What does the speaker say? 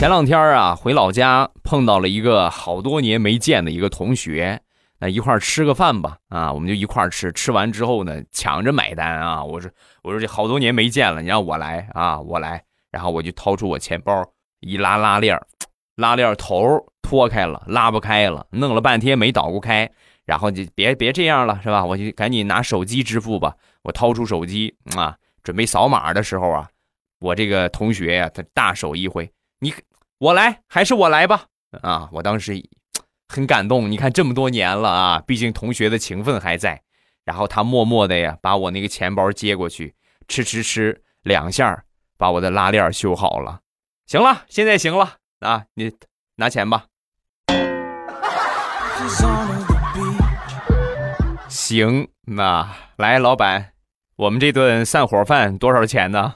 前两天啊，回老家碰到了一个好多年没见的一个同学，那一块吃个饭吧，啊，我们就一块吃。吃完之后呢，抢着买单啊。我说，我说这好多年没见了，你让我来啊，我来。然后我就掏出我钱包，一拉拉链拉链头脱开了，拉不开了，弄了半天没捣鼓开。然后就别别这样了，是吧？我就赶紧拿手机支付吧。我掏出手机啊，准备扫码的时候啊，我这个同学呀，他大手一挥，你。我来还是我来吧？啊，我当时很感动。你看这么多年了啊，毕竟同学的情分还在。然后他默默的呀，把我那个钱包接过去，吃吃吃两下，把我的拉链修好了。行了，现在行了啊，你拿钱吧。行，那来，老板，我们这顿散伙饭多少钱呢？